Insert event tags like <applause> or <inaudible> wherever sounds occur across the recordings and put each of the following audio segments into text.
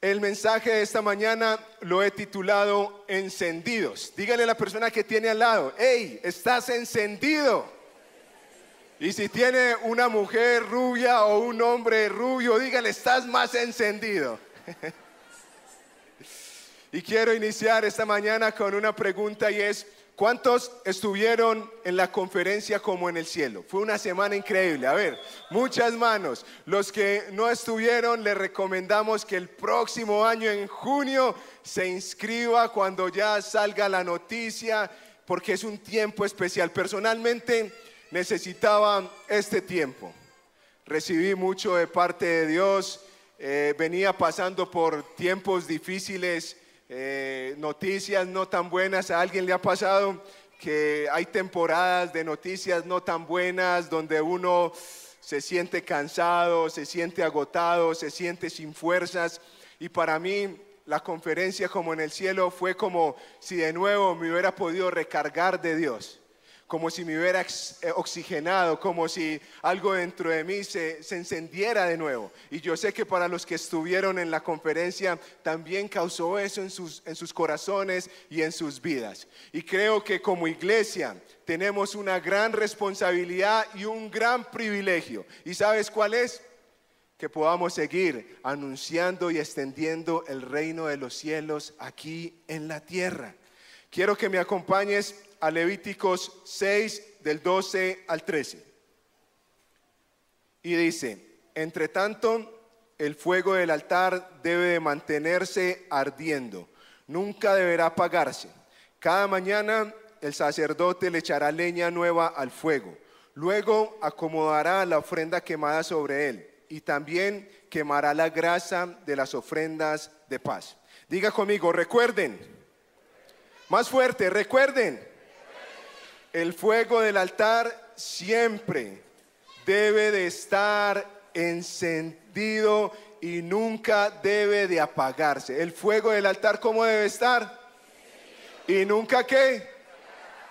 El mensaje de esta mañana lo he titulado Encendidos. Dígale a la persona que tiene al lado, hey, estás encendido. Y si tiene una mujer rubia o un hombre rubio, dígale, estás más encendido. <laughs> y quiero iniciar esta mañana con una pregunta y es, ¿Cuántos estuvieron en la conferencia como en el cielo? Fue una semana increíble. A ver, muchas manos. Los que no estuvieron, les recomendamos que el próximo año, en junio, se inscriba cuando ya salga la noticia, porque es un tiempo especial. Personalmente necesitaba este tiempo. Recibí mucho de parte de Dios. Eh, venía pasando por tiempos difíciles eh, noticias no tan buenas. ¿A alguien le ha pasado que hay temporadas de noticias no tan buenas donde uno se siente cansado, se siente agotado, se siente sin fuerzas? Y para mí la conferencia como en el cielo fue como si de nuevo me hubiera podido recargar de Dios como si me hubiera eh, oxigenado, como si algo dentro de mí se, encendiera de nuevo. Y yo sé que para los que estuvieron en la conferencia también causó eso en sus, en sus corazones y en sus vidas. Y creo que como iglesia tenemos una gran responsabilidad y un gran privilegio. ¿Y sabes cuál es? que podamos seguir anunciando y extendiendo el reino de los cielos aquí en la tierra. Quiero que me acompañes a Levíticos 6 del 12 al 13. Y dice, entre tanto, el fuego del altar debe de mantenerse ardiendo, nunca deberá apagarse. Cada mañana el sacerdote le echará leña nueva al fuego, luego acomodará la ofrenda quemada sobre él y también quemará la grasa de las ofrendas de paz. Diga conmigo, recuerden, más fuerte, recuerden el fuego del altar siempre debe de estar encendido y nunca debe de apagarse. El fuego del altar, ¿cómo debe estar? Y nunca qué?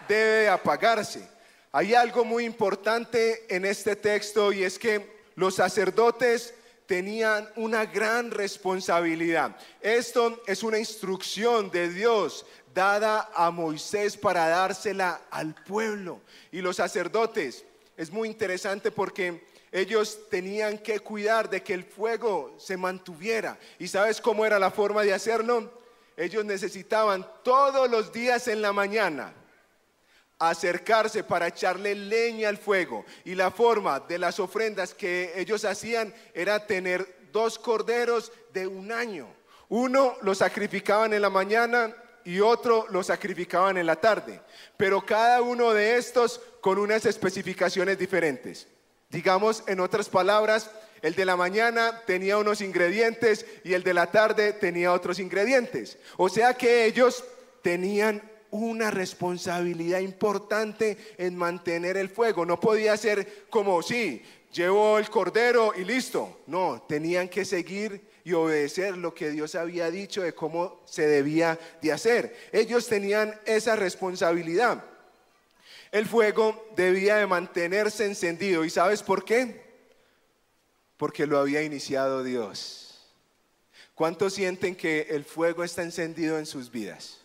Debe de apagarse. Hay algo muy importante en este texto y es que los sacerdotes tenían una gran responsabilidad. Esto es una instrucción de Dios dada a Moisés para dársela al pueblo. Y los sacerdotes, es muy interesante porque ellos tenían que cuidar de que el fuego se mantuviera. ¿Y sabes cómo era la forma de hacerlo? Ellos necesitaban todos los días en la mañana acercarse para echarle leña al fuego. Y la forma de las ofrendas que ellos hacían era tener dos corderos de un año. Uno lo sacrificaban en la mañana y otro lo sacrificaban en la tarde, pero cada uno de estos con unas especificaciones diferentes. Digamos, en otras palabras, el de la mañana tenía unos ingredientes y el de la tarde tenía otros ingredientes. O sea que ellos tenían una responsabilidad importante en mantener el fuego. No podía ser como, sí, llevo el cordero y listo. No, tenían que seguir y obedecer lo que Dios había dicho de cómo se debía de hacer. Ellos tenían esa responsabilidad. El fuego debía de mantenerse encendido. ¿Y sabes por qué? Porque lo había iniciado Dios. ¿Cuántos sienten que el fuego está encendido en sus vidas?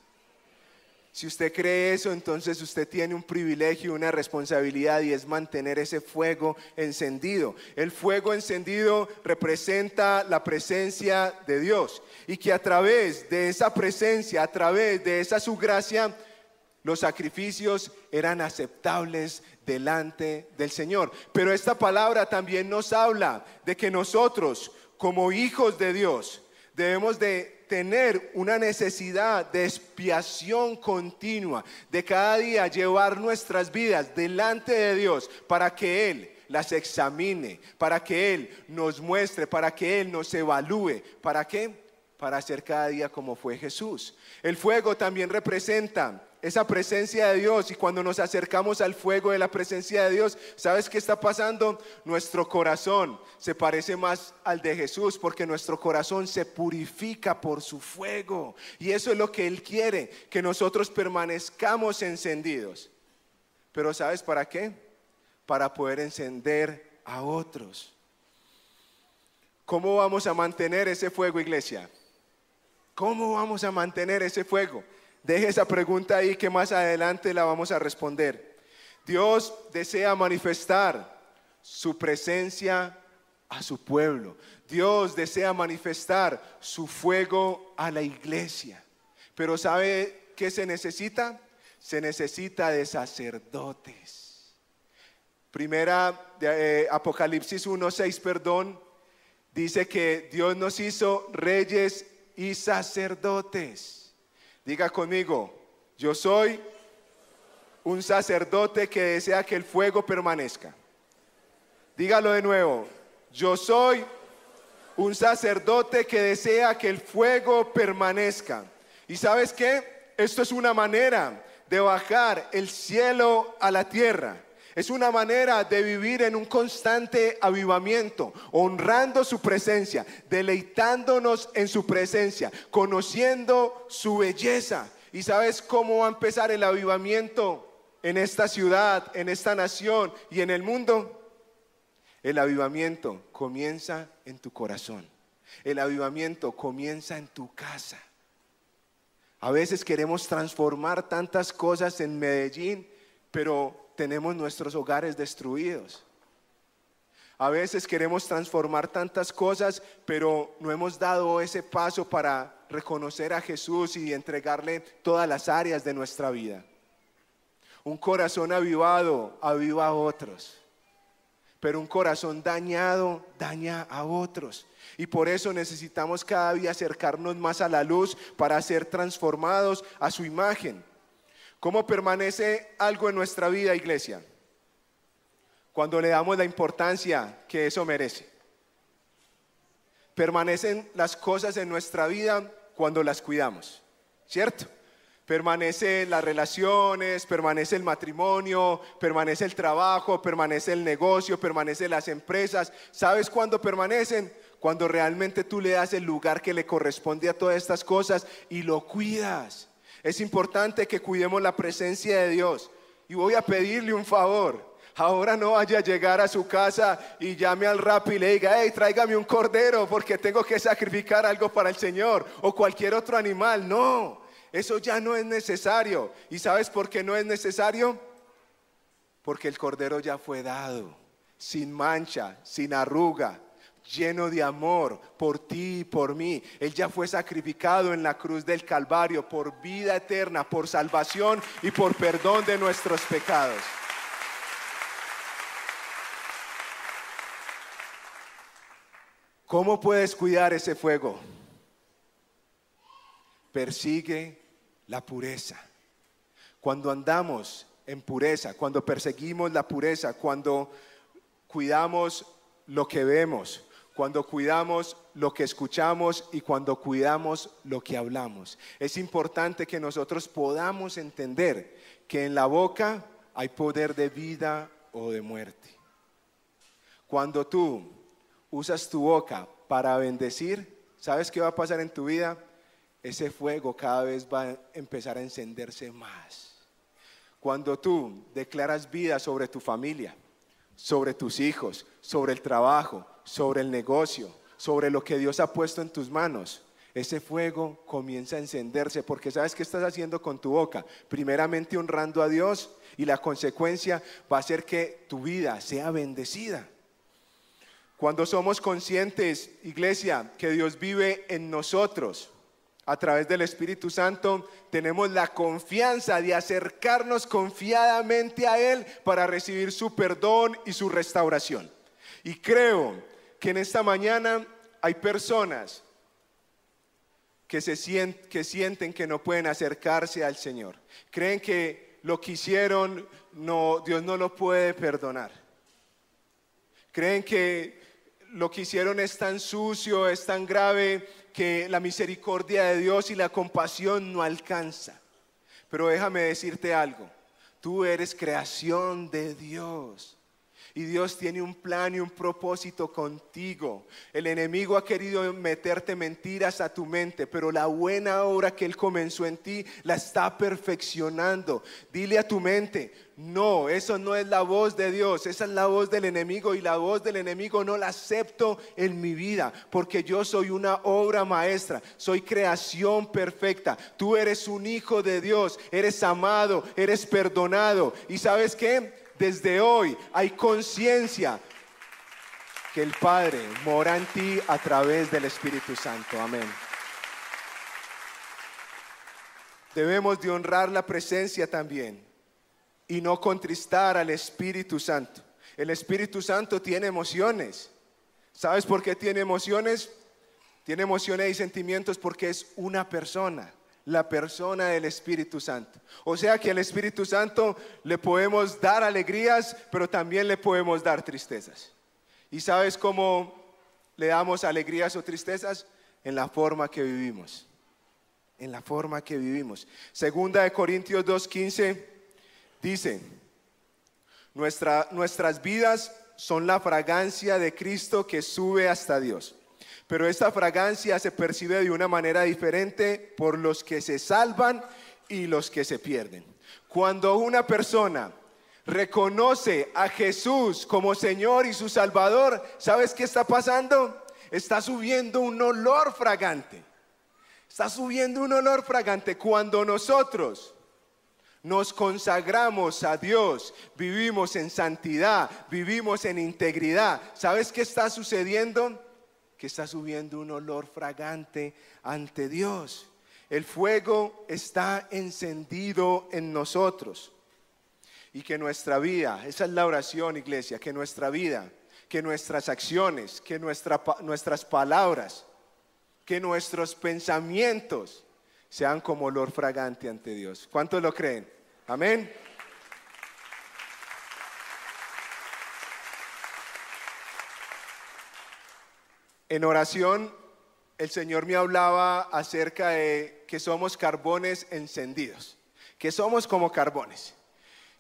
Si usted cree eso, entonces usted tiene un privilegio, una responsabilidad y es mantener ese fuego encendido. El fuego encendido representa la presencia de Dios y que a través de esa presencia, a través de esa su gracia, los sacrificios eran aceptables delante del Señor. Pero esta palabra también nos habla de que nosotros, como hijos de Dios, debemos de tener una necesidad de expiación continua, de cada día llevar nuestras vidas delante de Dios para que Él las examine, para que Él nos muestre, para que Él nos evalúe. ¿Para qué? Para ser cada día como fue Jesús. El fuego también representa esa presencia de Dios y cuando nos acercamos al fuego de la presencia de Dios, ¿sabes qué está pasando? Nuestro corazón se parece más al de Jesús porque nuestro corazón se purifica por su fuego y eso es lo que Él quiere, que nosotros permanezcamos encendidos. Pero ¿sabes para qué? Para poder encender a otros. ¿Cómo vamos a mantener ese fuego, iglesia? ¿Cómo vamos a mantener ese fuego? Deje esa pregunta ahí que más adelante la vamos a responder. Dios desea manifestar su presencia a su pueblo. Dios desea manifestar su fuego a la iglesia. Pero ¿sabe qué se necesita? Se necesita de sacerdotes. Primera de, eh, Apocalipsis 1.6, perdón, dice que Dios nos hizo reyes y sacerdotes. Diga conmigo, yo soy un sacerdote que desea que el fuego permanezca. Dígalo de nuevo, yo soy un sacerdote que desea que el fuego permanezca. ¿Y sabes qué? Esto es una manera de bajar el cielo a la tierra. Es una manera de vivir en un constante avivamiento, honrando su presencia, deleitándonos en su presencia, conociendo su belleza. ¿Y sabes cómo va a empezar el avivamiento en esta ciudad, en esta nación y en el mundo? El avivamiento comienza en tu corazón. El avivamiento comienza en tu casa. A veces queremos transformar tantas cosas en Medellín, pero tenemos nuestros hogares destruidos. A veces queremos transformar tantas cosas, pero no hemos dado ese paso para reconocer a Jesús y entregarle todas las áreas de nuestra vida. Un corazón avivado aviva a otros, pero un corazón dañado daña a otros. Y por eso necesitamos cada día acercarnos más a la luz para ser transformados a su imagen. ¿Cómo permanece algo en nuestra vida, iglesia? Cuando le damos la importancia que eso merece. Permanecen las cosas en nuestra vida cuando las cuidamos, ¿cierto? Permanecen las relaciones, permanece el matrimonio, permanece el trabajo, permanece el negocio, permanecen las empresas. ¿Sabes cuándo permanecen? Cuando realmente tú le das el lugar que le corresponde a todas estas cosas y lo cuidas. Es importante que cuidemos la presencia de Dios. Y voy a pedirle un favor. Ahora no vaya a llegar a su casa y llame al rap y le diga, hey, tráigame un cordero porque tengo que sacrificar algo para el Señor o cualquier otro animal. No, eso ya no es necesario. ¿Y sabes por qué no es necesario? Porque el cordero ya fue dado, sin mancha, sin arruga, lleno de amor por ti y por mí. Él ya fue sacrificado en la cruz del Calvario por vida eterna, por salvación y por perdón de nuestros pecados. ¿Cómo puedes cuidar ese fuego? Persigue la pureza. Cuando andamos en pureza, cuando perseguimos la pureza, cuando cuidamos lo que vemos, cuando cuidamos lo que escuchamos y cuando cuidamos lo que hablamos. Es importante que nosotros podamos entender que en la boca hay poder de vida o de muerte. Cuando tú usas tu boca para bendecir, ¿sabes qué va a pasar en tu vida? Ese fuego cada vez va a empezar a encenderse más. Cuando tú declaras vida sobre tu familia, sobre tus hijos, sobre el trabajo, sobre el negocio, sobre lo que Dios ha puesto en tus manos, ese fuego comienza a encenderse porque sabes qué estás haciendo con tu boca. Primeramente honrando a Dios y la consecuencia va a ser que tu vida sea bendecida. Cuando somos conscientes, iglesia, que Dios vive en nosotros a través del Espíritu Santo, tenemos la confianza de acercarnos confiadamente a Él para recibir su perdón y su restauración. Y creo que en esta mañana hay personas que, se sienten, que no pueden acercarse al Señor. Creen que lo que hicieron Dios no lo puede perdonar. Creen que lo que hicieron es tan sucio, es tan grave, que la misericordia de Dios y la compasión no alcanza. Pero déjame decirte algo, tú eres creación de Dios. Y Dios tiene un plan y un propósito contigo. El enemigo ha querido meterte mentiras a tu mente, pero la buena obra que Él comenzó en ti la está perfeccionando. Dile a tu mente, no, eso no es la voz de Dios, esa es la voz del enemigo y la voz del enemigo no la acepto en mi vida, porque yo soy una obra maestra, soy creación perfecta. Tú eres un hijo de Dios, eres amado, eres perdonado. ¿Y sabes qué? Desde hoy hay conciencia que el Padre mora en ti a través del Espíritu Santo. Amén. Debemos de honrar la presencia también y no contristar al Espíritu Santo. El Espíritu Santo tiene emociones. ¿Sabes por qué tiene emociones? Tiene emociones y sentimientos porque es una persona la persona del Espíritu Santo. O sea que al Espíritu Santo le podemos dar alegrías, pero también le podemos dar tristezas. ¿Y sabes cómo le damos alegrías o tristezas? En la forma que vivimos. En la forma que vivimos. Segunda de Corintios 2.15 dice, nuestras vidas son la fragancia de Cristo que sube hasta Dios. Pero esta fragancia se percibe de una manera diferente por los que se salvan y los que se pierden. Cuando una persona reconoce a Jesús como Señor y su Salvador, ¿sabes qué está pasando? Está subiendo un olor fragante. Está subiendo un olor fragante cuando nosotros nos consagramos a Dios, vivimos en santidad, vivimos en integridad. ¿Sabes qué está sucediendo? Que está subiendo un olor fragante ante Dios. El fuego está encendido en nosotros. Y que nuestra vida, esa es la oración iglesia, que nuestra vida, que nuestras acciones, que nuestras palabras, que nuestros pensamientos sean como olor fragante ante Dios. ¿Cuántos lo creen? Amén. En oración, el Señor me hablaba acerca de que somos carbones encendidos, que somos como carbones.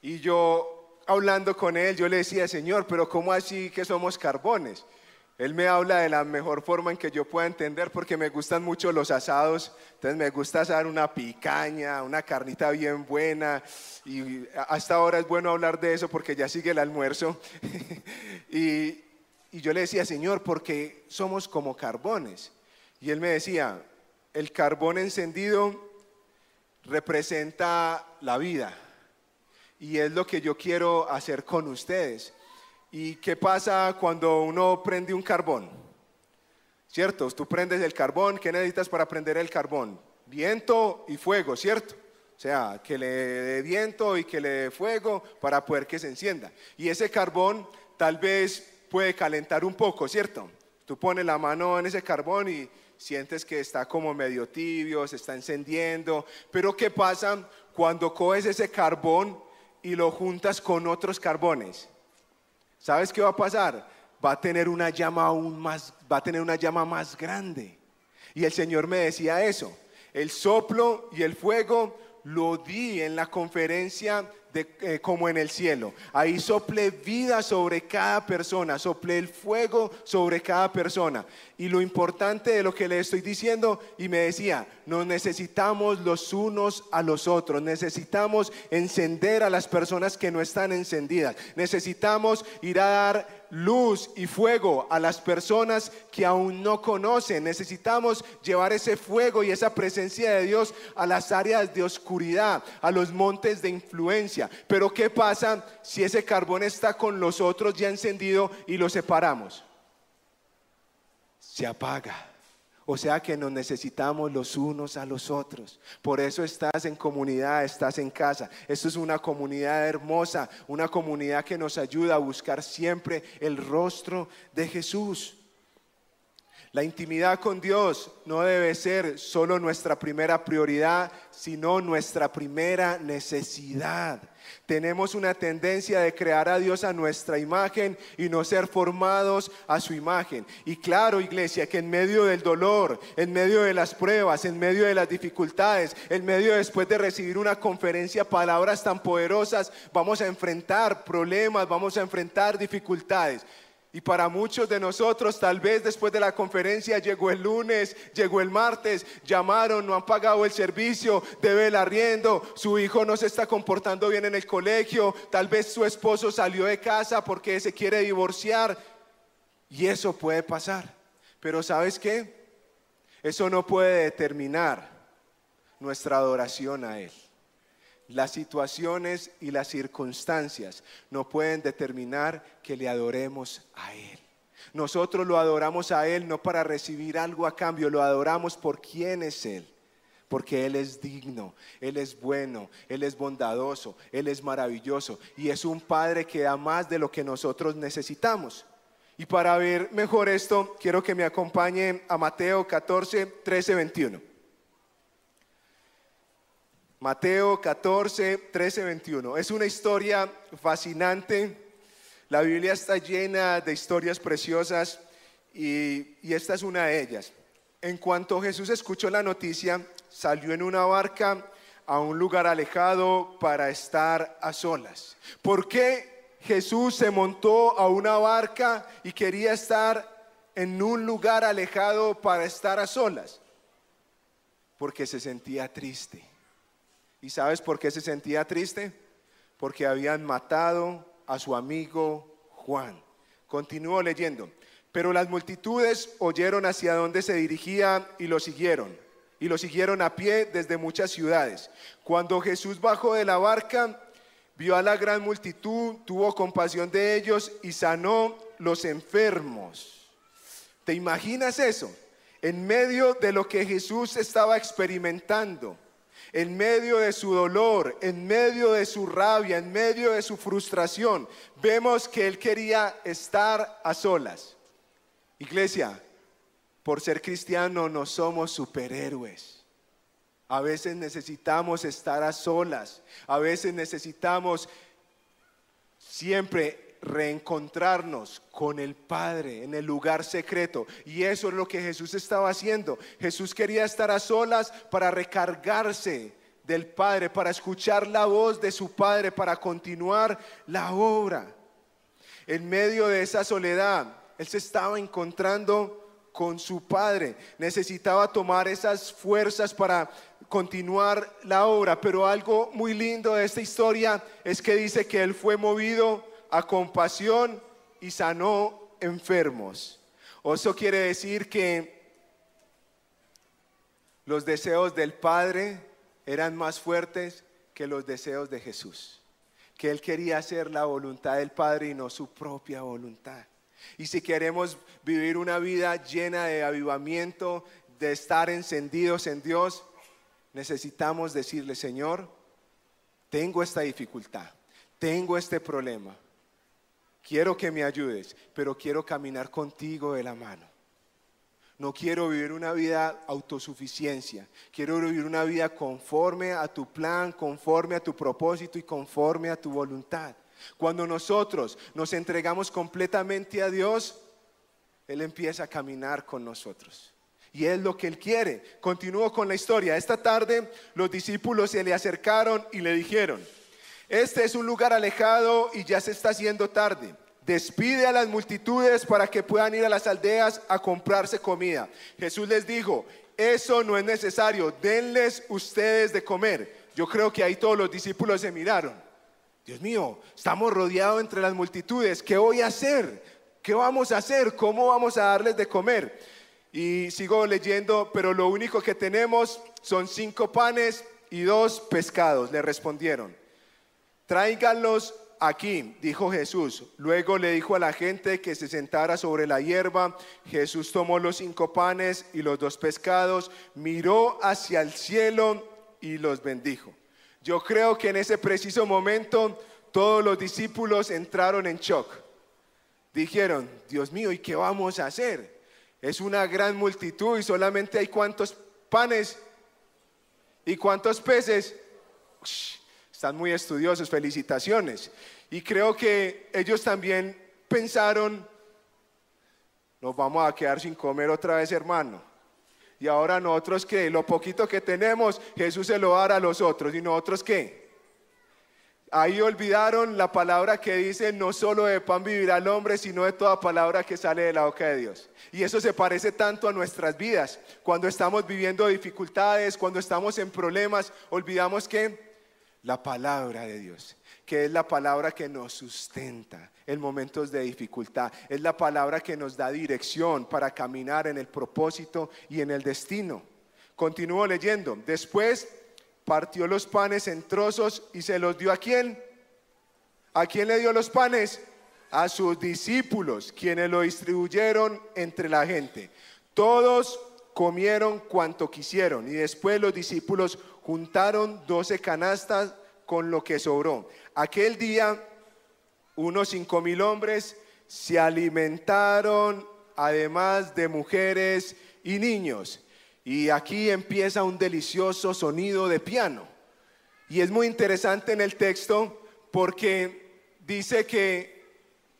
Y yo, hablando con Él, yo le decía, Señor, pero ¿cómo así que somos carbones? Él me habla de la mejor forma en que yo pueda entender porque me gustan mucho los asados, entonces me gusta asar una picaña, una carnita bien buena y hasta ahora es bueno hablar de eso porque ya sigue el almuerzo. <laughs> y, y yo le decía, Señor, porque somos como carbones. Y él me decía, el carbón encendido representa la vida. Y es lo que yo quiero hacer con ustedes. ¿Y qué pasa cuando uno prende un carbón? ¿Cierto? Tú prendes el carbón, ¿qué necesitas para prender el carbón? Viento y fuego, ¿cierto? O sea, que le dé viento y que le dé fuego para poder que se encienda. Y ese carbón tal vez puede calentar un poco, ¿cierto? Tú pones la mano en ese carbón y sientes que está como medio tibio, se está encendiendo, pero ¿qué pasa cuando coges ese carbón y lo juntas con otros carbones? ¿Sabes qué va a pasar? Va a tener una llama aún más, va a tener una llama más grande. Y el Señor me decía eso. El soplo y el fuego lo di en la conferencia eh, como en el cielo. Ahí sople vida sobre cada persona, sople el fuego sobre cada persona. Y lo importante de lo que le estoy diciendo, y me decía, nos necesitamos los unos a los otros, necesitamos encender a las personas que no están encendidas, necesitamos ir a dar luz y fuego a las personas que aún no conocen. Necesitamos llevar ese fuego y esa presencia de Dios a las áreas de oscuridad, a los montes de influencia. Pero ¿qué pasa si ese carbón está con los otros ya encendido y lo separamos? Se apaga. O sea que nos necesitamos los unos a los otros. Por eso estás en comunidad, estás en casa. Esto es una comunidad hermosa, una comunidad que nos ayuda a buscar siempre el rostro de Jesús. La intimidad con Dios no debe ser solo nuestra primera prioridad, sino nuestra primera necesidad. Tenemos una tendencia de crear a Dios a nuestra imagen y no ser formados a su imagen. Y claro, iglesia, que en medio del dolor, en medio de las pruebas, en medio de las dificultades, en medio después de recibir una conferencia, palabras tan poderosas, vamos a enfrentar problemas, vamos a enfrentar dificultades. Y para muchos de nosotros, tal vez después de la conferencia llegó el lunes, llegó el martes, llamaron, no han pagado el servicio, debe el arriendo, su hijo no se está comportando bien en el colegio, tal vez su esposo salió de casa porque se quiere divorciar. Y eso puede pasar. Pero ¿sabes qué? Eso no puede determinar nuestra adoración a Él. Las situaciones y las circunstancias no pueden determinar que le adoremos a Él. Nosotros lo adoramos a Él no para recibir algo a cambio, lo adoramos por quién es Él. Porque Él es digno, Él es bueno, Él es bondadoso, Él es maravilloso y es un Padre que da más de lo que nosotros necesitamos. Y para ver mejor esto, quiero que me acompañe a Mateo 14, 13, 21. Mateo 14, 13, 21. Es una historia fascinante. La Biblia está llena de historias preciosas y, y esta es una de ellas. En cuanto Jesús escuchó la noticia, salió en una barca a un lugar alejado para estar a solas. ¿Por qué Jesús se montó a una barca y quería estar en un lugar alejado para estar a solas? Porque se sentía triste. ¿Y sabes por qué se sentía triste? Porque habían matado a su amigo Juan. Continúo leyendo. Pero las multitudes oyeron hacia dónde se dirigía y lo siguieron. Y lo siguieron a pie desde muchas ciudades. Cuando Jesús bajó de la barca, vio a la gran multitud, tuvo compasión de ellos y sanó los enfermos. ¿Te imaginas eso? En medio de lo que Jesús estaba experimentando, en medio de su dolor, en medio de su rabia, en medio de su frustración, vemos que él quería estar a solas. Iglesia, por ser cristiano no somos superhéroes. A veces necesitamos estar a solas, a veces necesitamos siempre reencontrarnos con el Padre en el lugar secreto. Y eso es lo que Jesús estaba haciendo. Jesús quería estar a solas para recargarse del Padre, para escuchar la voz de su Padre, para continuar la obra. En medio de esa soledad, Él se estaba encontrando con su Padre. Necesitaba tomar esas fuerzas para continuar la obra. Pero algo muy lindo de esta historia es que dice que Él fue movido a compasión y sanó enfermos. Eso quiere decir que los deseos del Padre eran más fuertes que los deseos de Jesús. Que Él quería hacer la voluntad del Padre y no su propia voluntad. Y si queremos vivir una vida llena de avivamiento, de estar encendidos en Dios, necesitamos decirle, Señor, tengo esta dificultad, tengo este problema, quiero que me ayudes, pero quiero caminar contigo de la mano. No quiero vivir una vida autosuficiencia, quiero vivir una vida conforme a tu plan, conforme a tu propósito y conforme a tu voluntad. Cuando nosotros nos entregamos completamente a Dios, Él empieza a caminar con nosotros. Y es lo que Él quiere. Continúo con la historia. Esta tarde los discípulos se le acercaron y le dijeron, este es un lugar alejado y ya se está haciendo tarde. Despide a las multitudes para que puedan ir a las aldeas a comprarse comida. Jesús les dijo, eso no es necesario, denles ustedes de comer. Yo creo que ahí todos los discípulos se miraron. Dios mío, estamos rodeados entre las multitudes. ¿Qué voy a hacer? ¿Qué vamos a hacer? ¿Cómo vamos a darles de comer? Y sigo leyendo, pero lo único que tenemos son cinco panes y dos pescados, le respondieron. Tráiganlos aquí, dijo Jesús. Luego le dijo a la gente que se sentara sobre la hierba. Jesús tomó los cinco panes y los dos pescados, miró hacia el cielo y los bendijo. Yo creo que en ese preciso momento todos los discípulos entraron en shock. Dijeron, Dios mío, ¿y qué vamos a hacer? Es una gran multitud y solamente hay cuántos panes y cuántos peces. Están muy estudiosos, felicitaciones. Y creo que ellos también pensaron, nos vamos a quedar sin comer otra vez, hermano. Y ahora nosotros que lo poquito que tenemos, Jesús se lo dará a los otros. ¿Y nosotros qué? Ahí olvidaron la palabra que dice, no solo de pan vivirá el hombre, sino de toda palabra que sale de la boca de Dios. Y eso se parece tanto a nuestras vidas. Cuando estamos viviendo dificultades, cuando estamos en problemas, olvidamos que la palabra de Dios, que es la palabra que nos sustenta en momentos de dificultad, es la palabra que nos da dirección para caminar en el propósito y en el destino. Continúo leyendo. Después partió los panes en trozos y se los dio a quién? ¿A quién le dio los panes? A sus discípulos, quienes lo distribuyeron entre la gente. Todos comieron cuanto quisieron y después los discípulos juntaron doce canastas con lo que sobró. Aquel día unos cinco mil hombres se alimentaron además de mujeres y niños. Y aquí empieza un delicioso sonido de piano. Y es muy interesante en el texto porque dice que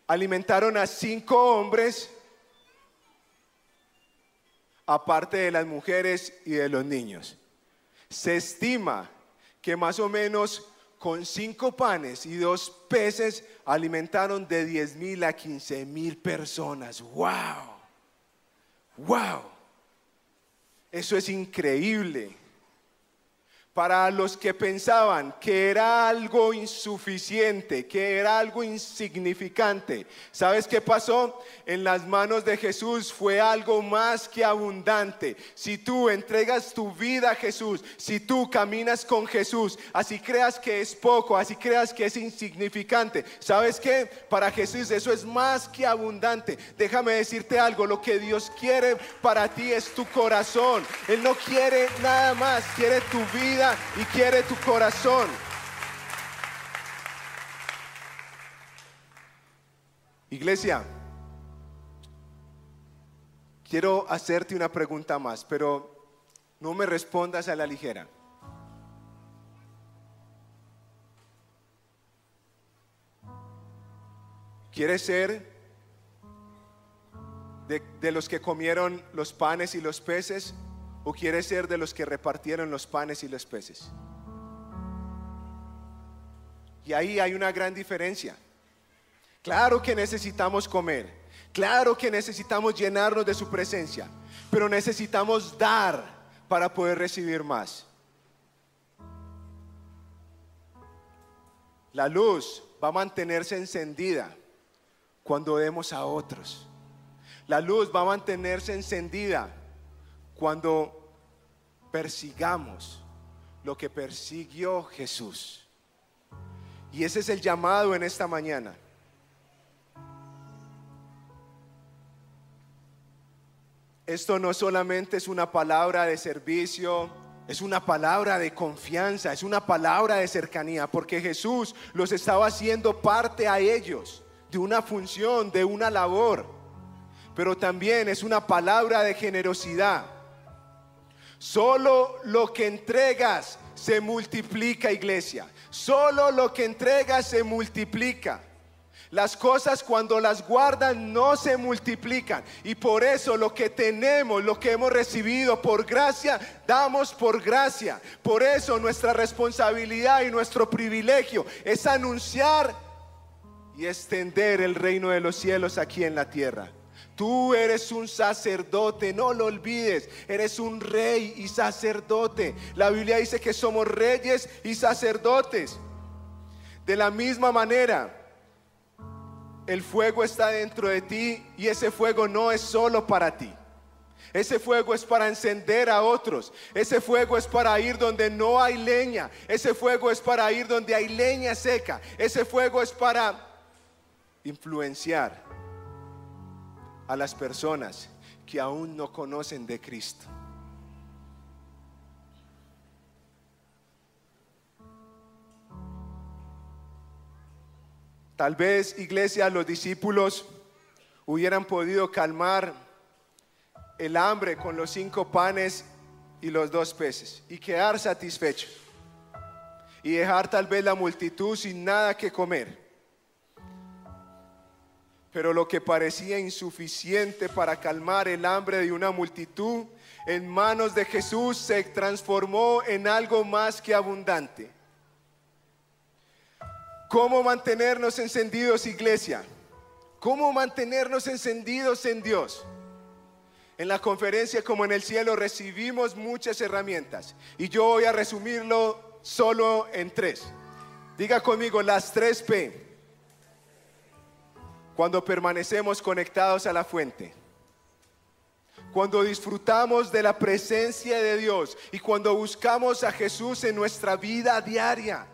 alimentaron a cinco hombres, aparte de las mujeres y de los niños. Se estima que más o menos con cinco panes y dos peces alimentaron de 10 mil a 15 mil personas. ¡Wow! ¡Wow! Eso es increíble para los que pensaban que era algo insuficiente, que era algo insignificante. ¿Sabes qué pasó? En las manos de Jesús fue algo más que abundante. Si tú entregas tu vida a Jesús, si tú caminas con Jesús, así creas que es poco, así creas que es insignificante. ¿Sabes qué? Para Jesús eso es más que abundante. Déjame decirte algo, lo que Dios quiere para ti es tu corazón. Él no quiere nada más, quiere tu vida y quiere tu corazón. Iglesia, quiero hacerte una pregunta más, pero no me respondas a la ligera. ¿Quieres ser de, de, los que comieron los panes y los peces? ¿O quiere ser de los que repartieron los panes y los peces? Y ahí hay una gran diferencia. Claro que necesitamos comer, claro que necesitamos llenarnos de su presencia, pero necesitamos dar para poder recibir más. La luz va a mantenerse encendida cuando demos a otros. La luz va a mantenerse encendida cuando persigamos lo que persiguió Jesús. Y ese es el llamado en esta mañana. Esto no solamente es una palabra de servicio, es una palabra de confianza, es una palabra de cercanía, porque Jesús los estaba haciendo parte a ellos de una función, de una labor, pero también es una palabra de generosidad Solo lo que entregas se multiplica, iglesia. Solo lo que entregas se multiplica. Las cosas cuando las guardan no se multiplican. Y por eso lo que tenemos, lo que hemos recibido por gracia, damos por gracia. Por eso nuestra responsabilidad y nuestro privilegio es anunciar y extender el reino de los cielos aquí en la tierra. Tú eres un sacerdote, no lo olvides. Eres un rey y sacerdote. La Biblia dice que somos reyes y sacerdotes. De la misma manera, el fuego está dentro de ti y ese fuego no es solo para ti. Ese fuego es para encender a otros. Ese fuego es para ir donde no hay leña. Ese fuego es para ir donde hay leña seca. Ese fuego es para influenciar a las personas que aún no conocen de Cristo. Tal vez, iglesia, los discípulos hubieran podido calmar el hambre con los cinco panes y los dos peces y quedar satisfecho y dejar tal vez la multitud sin nada que comer. Pero lo que parecía insuficiente para calmar el hambre de una multitud, en manos de Jesús se transformó en algo más que abundante. ¿Cómo mantenernos encendidos, iglesia? ¿Cómo mantenernos encendidos en Dios? En la conferencia como en el cielo recibimos muchas herramientas y yo voy a resumirlo solo en tres. Diga conmigo las tres P. Cuando permanecemos conectados a la fuente. Cuando disfrutamos de la presencia de Dios y cuando buscamos a Jesús en nuestra vida diaria.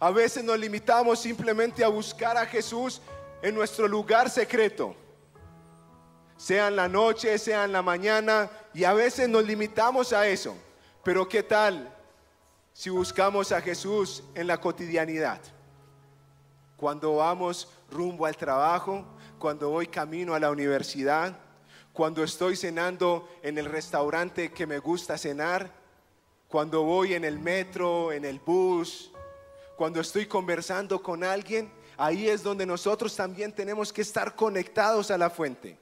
A veces nos limitamos simplemente a buscar a Jesús en nuestro lugar secreto sea en la noche, sea en la mañana, y a veces nos limitamos a eso. Pero ¿qué tal si buscamos a Jesús en la cotidianidad? Cuando vamos rumbo al trabajo, cuando voy camino a la universidad, cuando estoy cenando en el restaurante que me gusta cenar, cuando voy en el metro, en el bus, cuando estoy conversando con alguien, ahí es donde nosotros también tenemos que estar conectados a la fuente.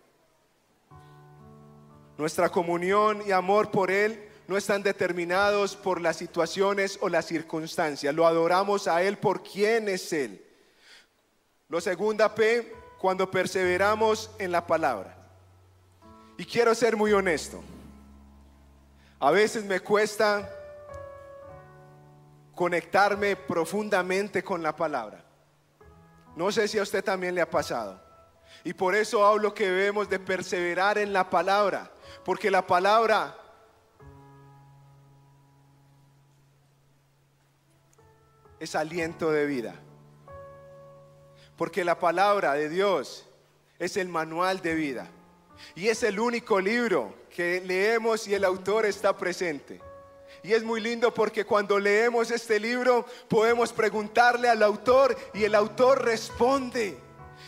Nuestra comunión y amor por Él no están determinados por las situaciones o las circunstancias. Lo adoramos a Él por quién es Él. Lo segunda P, cuando perseveramos en la palabra. Y quiero ser muy honesto. A veces me cuesta conectarme profundamente con la palabra. No sé si a usted también le ha pasado. Y por eso hablo que debemos de perseverar en la palabra. Porque la palabra es aliento de vida. Porque la palabra de Dios es el manual de vida. Y es el único libro que leemos y el autor está presente. Y es muy lindo porque cuando leemos este libro podemos preguntarle al autor y el autor responde.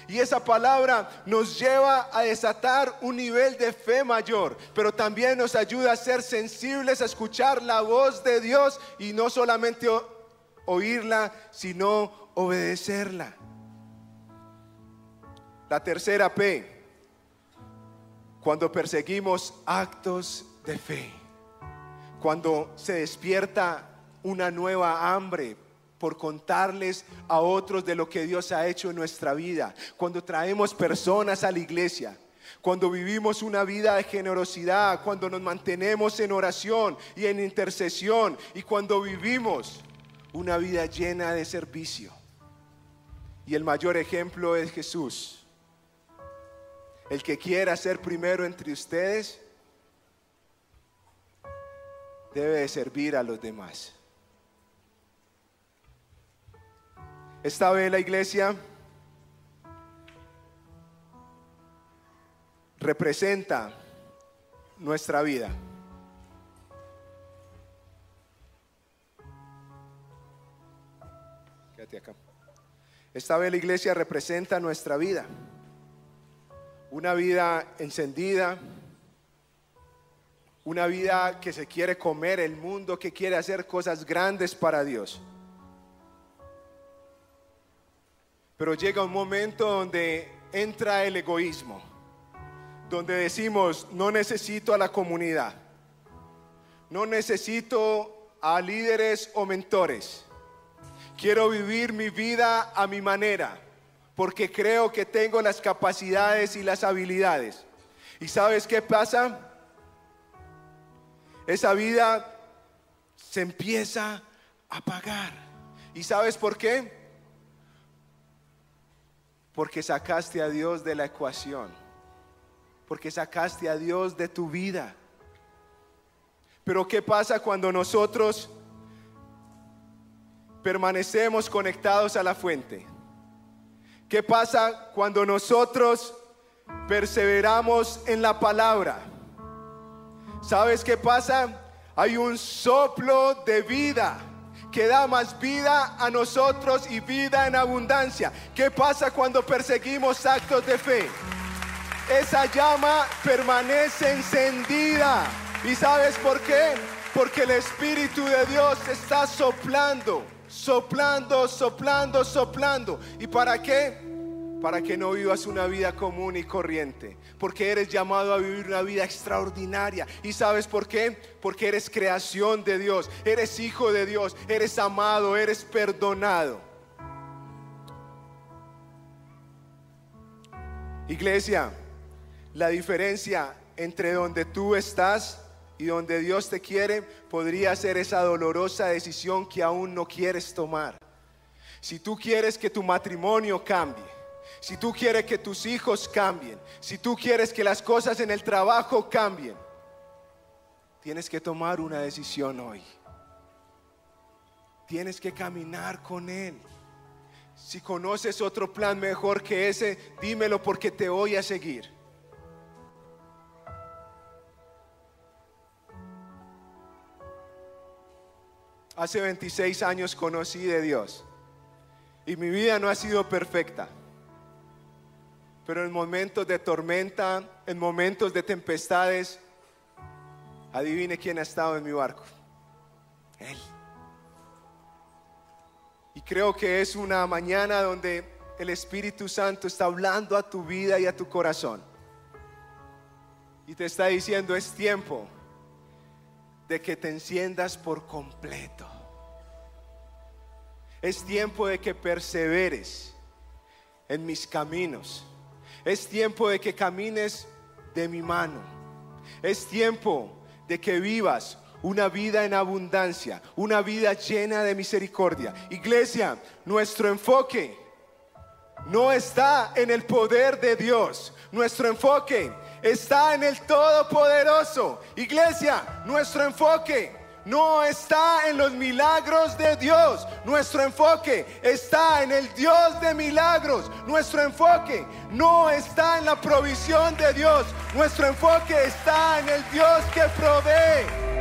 Y esa palabra nos lleva a desatar un nivel de fe mayor, pero también nos ayuda a ser sensibles a escuchar la voz de Dios y no solamente oírla, sino obedecerla. La tercera P, cuando perseguimos actos de fe, cuando se despierta una nueva hambre por contarles a otros de lo que Dios ha hecho en nuestra vida, cuando traemos personas a la iglesia, cuando vivimos una vida de generosidad, cuando nos mantenemos en oración y en intercesión. Y cuando vivimos una vida llena de servicio. Y el mayor ejemplo es Jesús. El que quiera ser primero entre ustedes debe servir a los demás. Esta vez la iglesia representa nuestra vida. Quédate acá. Esta vez la iglesia representa nuestra vida. Una vida encendida, una vida que se quiere comer el mundo, que quiere hacer cosas grandes para Dios. Pero llega un momento donde entra el egoísmo, donde decimos, no necesito a la comunidad, no necesito a líderes o mentores, quiero vivir mi vida a mi manera, porque creo que tengo las capacidades y las habilidades. ¿Y sabes qué pasa? Esa vida se empieza a apagar. ¿Y sabes por qué? Porque sacaste a Dios de la ecuación. Porque sacaste a Dios de tu vida. Pero ¿qué pasa cuando nosotros permanecemos conectados a la fuente? ¿Qué pasa cuando nosotros perseveramos en la palabra? ¿Sabes qué pasa? Hay un soplo de vida que da más vida a nosotros y vida en abundancia. ¿Qué pasa cuando perseguimos actos de fe? esa llama permanece encendida. ¿Y sabes por qué? Porque el Espíritu de Dios está soplando, soplando, soplando, soplando. ¿Y para qué? Para que no vivas una vida común y corriente. Porque eres llamado a vivir una vida extraordinaria. ¿Y sabes por qué? Porque eres creación de Dios, eres hijo de Dios, eres amado, eres perdonado. Iglesia, la diferencia entre donde tú estás y donde Dios te quiere podría ser esa dolorosa decisión que aún no quieres tomar. Si tú quieres que tu matrimonio cambie, si tú quieres que tus hijos cambien, si tú quieres que las cosas en el trabajo cambien, tienes que tomar una decisión hoy. Tienes que caminar con Él. Si conoces otro plan mejor que ese, dímelo porque te voy a seguir. Hace 26 años conocí de Dios y mi vida no ha sido perfecta. Pero en momentos de tormenta, en momentos de tempestades, adivine quién ha estado en mi barco. Él. Y creo que es una mañana donde el Espíritu Santo está hablando a tu vida y a tu corazón. Y te está diciendo, es tiempo de que te enciendas por completo. Es tiempo de que perseveres en mis caminos. Es tiempo de que camines de mi mano. Es tiempo de que vivas una vida en abundancia, una vida llena de misericordia. Iglesia, nuestro enfoque no está en el poder de Dios, nuestro enfoque está en el Todopoderoso. Iglesia, nuestro enfoque no está en los milagros de Dios. Nuestro enfoque está en el Dios de milagros. Nuestro enfoque no está en la provisión de Dios. Nuestro enfoque está en el Dios que provee